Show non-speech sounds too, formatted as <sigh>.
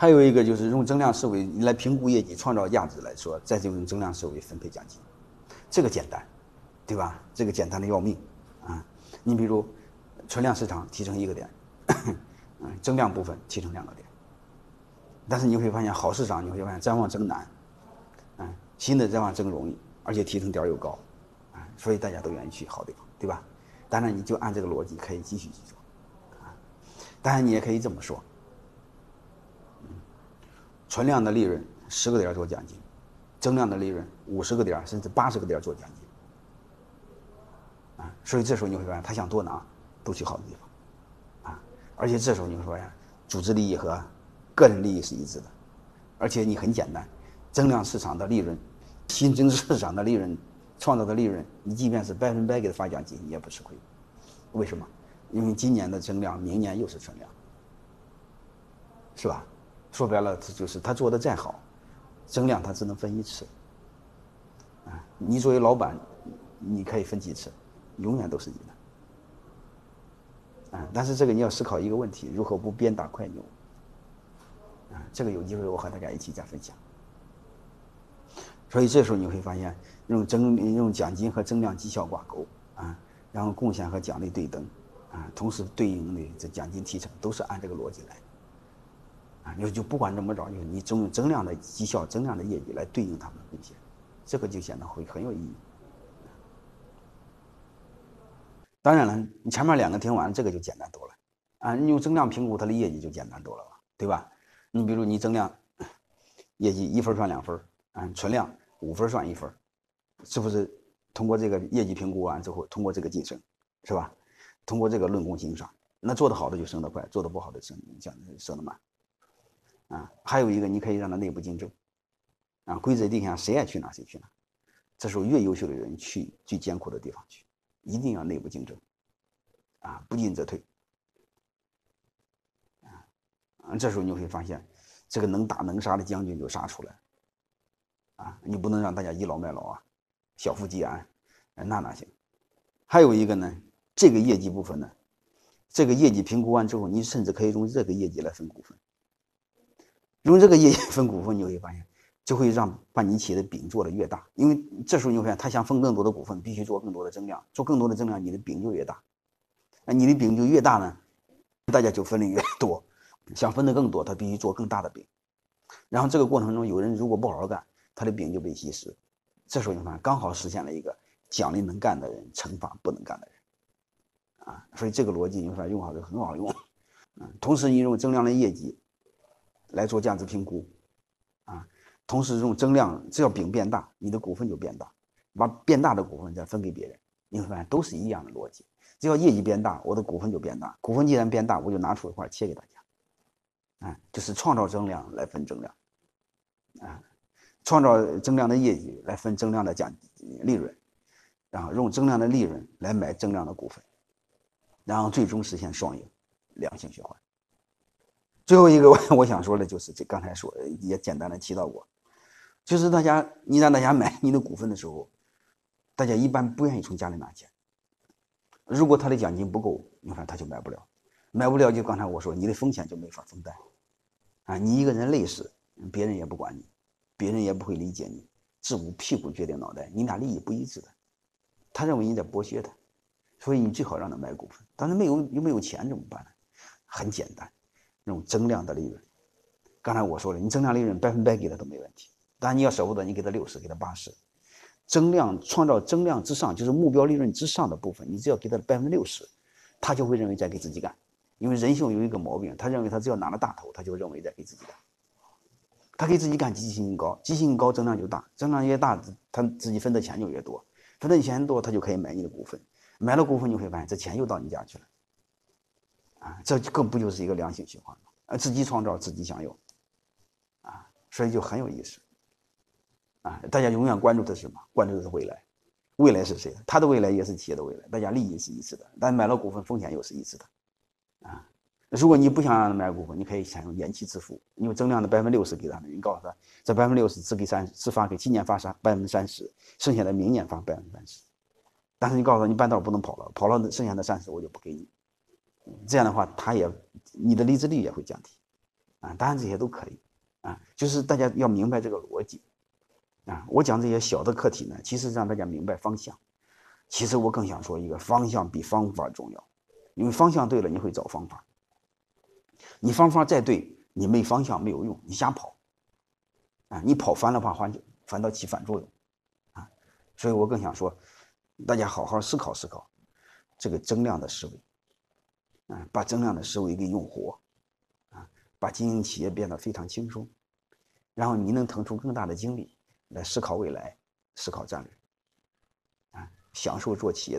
还有一个就是用增量思维来评估业绩、创造价值来说，再就用增量思维分配奖金，这个简单，对吧？这个简单的要命啊！你比如存量市场提成一个点，嗯，<coughs> 增量部分提成两个点，但是你会发现好市场你会发现瞻望增难，嗯，新的瞻望增容易，而且提成点又高，啊，所以大家都愿意去好地方，对吧？当然你就按这个逻辑可以继续去做，啊，当然你也可以这么说。存量的利润十个点做奖金，增量的利润五十个点甚至八十个点做奖金，啊，所以这时候你会发现他想多拿都去好的地方，啊，而且这时候你会发现组织利益和个人利益是一致的，而且你很简单，增量市场的利润，新增市场的利润创造的利润，你即便是百分百给他发奖金，你也不吃亏，为什么？因为今年的增量，明年又是存量，是吧？说白了，这就是他做的再好，增量他只能分一次。啊，你作为老板，你可以分几次，永远都是你的。啊，但是这个你要思考一个问题：如何不鞭打快牛？啊，这个有机会我和大家一起再分享。所以这时候你会发现，用增用奖金和增量绩效挂钩啊，然后贡献和奖励对等啊，同时对应的这奖金提成都是按这个逻辑来。啊，你就不管怎么着，就你总用增量的绩效、增量的业绩来对应他们的贡献，这个就显得会很有意义。当然了，你前面两个听完，这个就简单多了。啊，你用增量评估它的业绩就简单多了吧对吧？你比如你增量业绩一分算两分，啊，存量五分算一分，是不是？通过这个业绩评估完之后，通过这个晋升，是吧？通过这个论功行赏，那做得好的就升得快，做得不好的升降升得慢。啊，还有一个，你可以让他内部竞争，啊，规则定下，谁爱去哪谁去哪，这时候越优秀的人去最艰苦的地方去，一定要内部竞争，啊，不进则退，啊，这时候你会发现，这个能打能杀的将军就杀出来，啊，你不能让大家倚老卖老啊，小富即安，那哪行？还有一个呢，这个业绩部分呢，这个业绩评估完之后，你甚至可以用这个业绩来分股份。用这个业绩分股份，你会发现，就会让把你企业的饼做得越大。因为这时候你会发现，他想分更多的股份，必须做更多的增量，做更多的增量，你的饼就越大。那你的饼就越大呢，大家就分的越多。<laughs> 想分的更多，他必须做更大的饼。然后这个过程中，有人如果不好好干，他的饼就被稀释。这时候你看，刚好实现了一个奖励能干的人，惩罚不能干的人。啊，所以这个逻辑你发现用好就很好用。嗯，同时你用增量的业绩。来做价值评估，啊，同时用增量，只要饼变大，你的股份就变大，把变大的股份再分给别人，你会发现都是一样的逻辑。只要业绩变大，我的股份就变大，股份既然变大，我就拿出一块切给大家，啊，就是创造增量来分增量，啊，创造增量的业绩来分增量的奖利润，然后用增量的利润来买增量的股份，然后最终实现双赢，良性循环。最后一个 <laughs> 我想说的就是这刚才说也简单的提到过，就是大家你让大家买你的股份的时候，大家一般不愿意从家里拿钱。如果他的奖金不够，你看他就买不了，买不了就刚才我说你的风险就没法分担，啊，你一个人累死，别人也不管你，别人也不会理解你，自古屁股决定脑袋，你俩利益不一致的，他认为你在剥削他，所以你最好让他买股份。但是没有又没有钱怎么办呢？很简单。种增量的利润，刚才我说了，你增量利润百分百给他都没问题，但你要舍不得，你给他六十，给他八十，增量创造增量之上，就是目标利润之上的部分，你只要给他百分之六十，他就会认为在给自己干，因为人性有一个毛病，他认为他只要拿了大头，他就认为在给自己干，他给自己干积极性高，积极性高增量就大，增量越大，他自己分的钱就越多，分的钱多，他就可以买你的股份，买了股份你会发现这钱又到你家去了。啊，这更不就是一个良性循环吗？啊，自己创造，自己享有，啊，所以就很有意思，啊，大家永远关注的是什么？关注的是未来，未来是谁？他的未来也是企业的未来，大家利益是一致的，但买了股份，风险又是一致的，啊，如果你不想让他买股份，你可以采用延期支付，你用增量的百分之六十给他们，你告诉他，这百分之六十只给三，只发给今年发三百分之三十，剩下的明年发百分之三十，但是你告诉他，你半道不能跑了，跑了剩下的三十我就不给你。这样的话，他也，你的离职率也会降低，啊，当然这些都可以，啊，就是大家要明白这个逻辑，啊，我讲这些小的课题呢，其实让大家明白方向。其实我更想说一个方向比方法重要，因为方向对了，你会找方法。你方法再对，你没方向没有用，你瞎跑，啊，你跑反了话，反反倒起反作用，啊，所以我更想说，大家好好思考思考这个增量的思维，啊，把增量的思维给用活，啊，把经营企业变得非常轻松，然后你能腾出更大的精力来思考未来，思考战略。啊享受做企业的。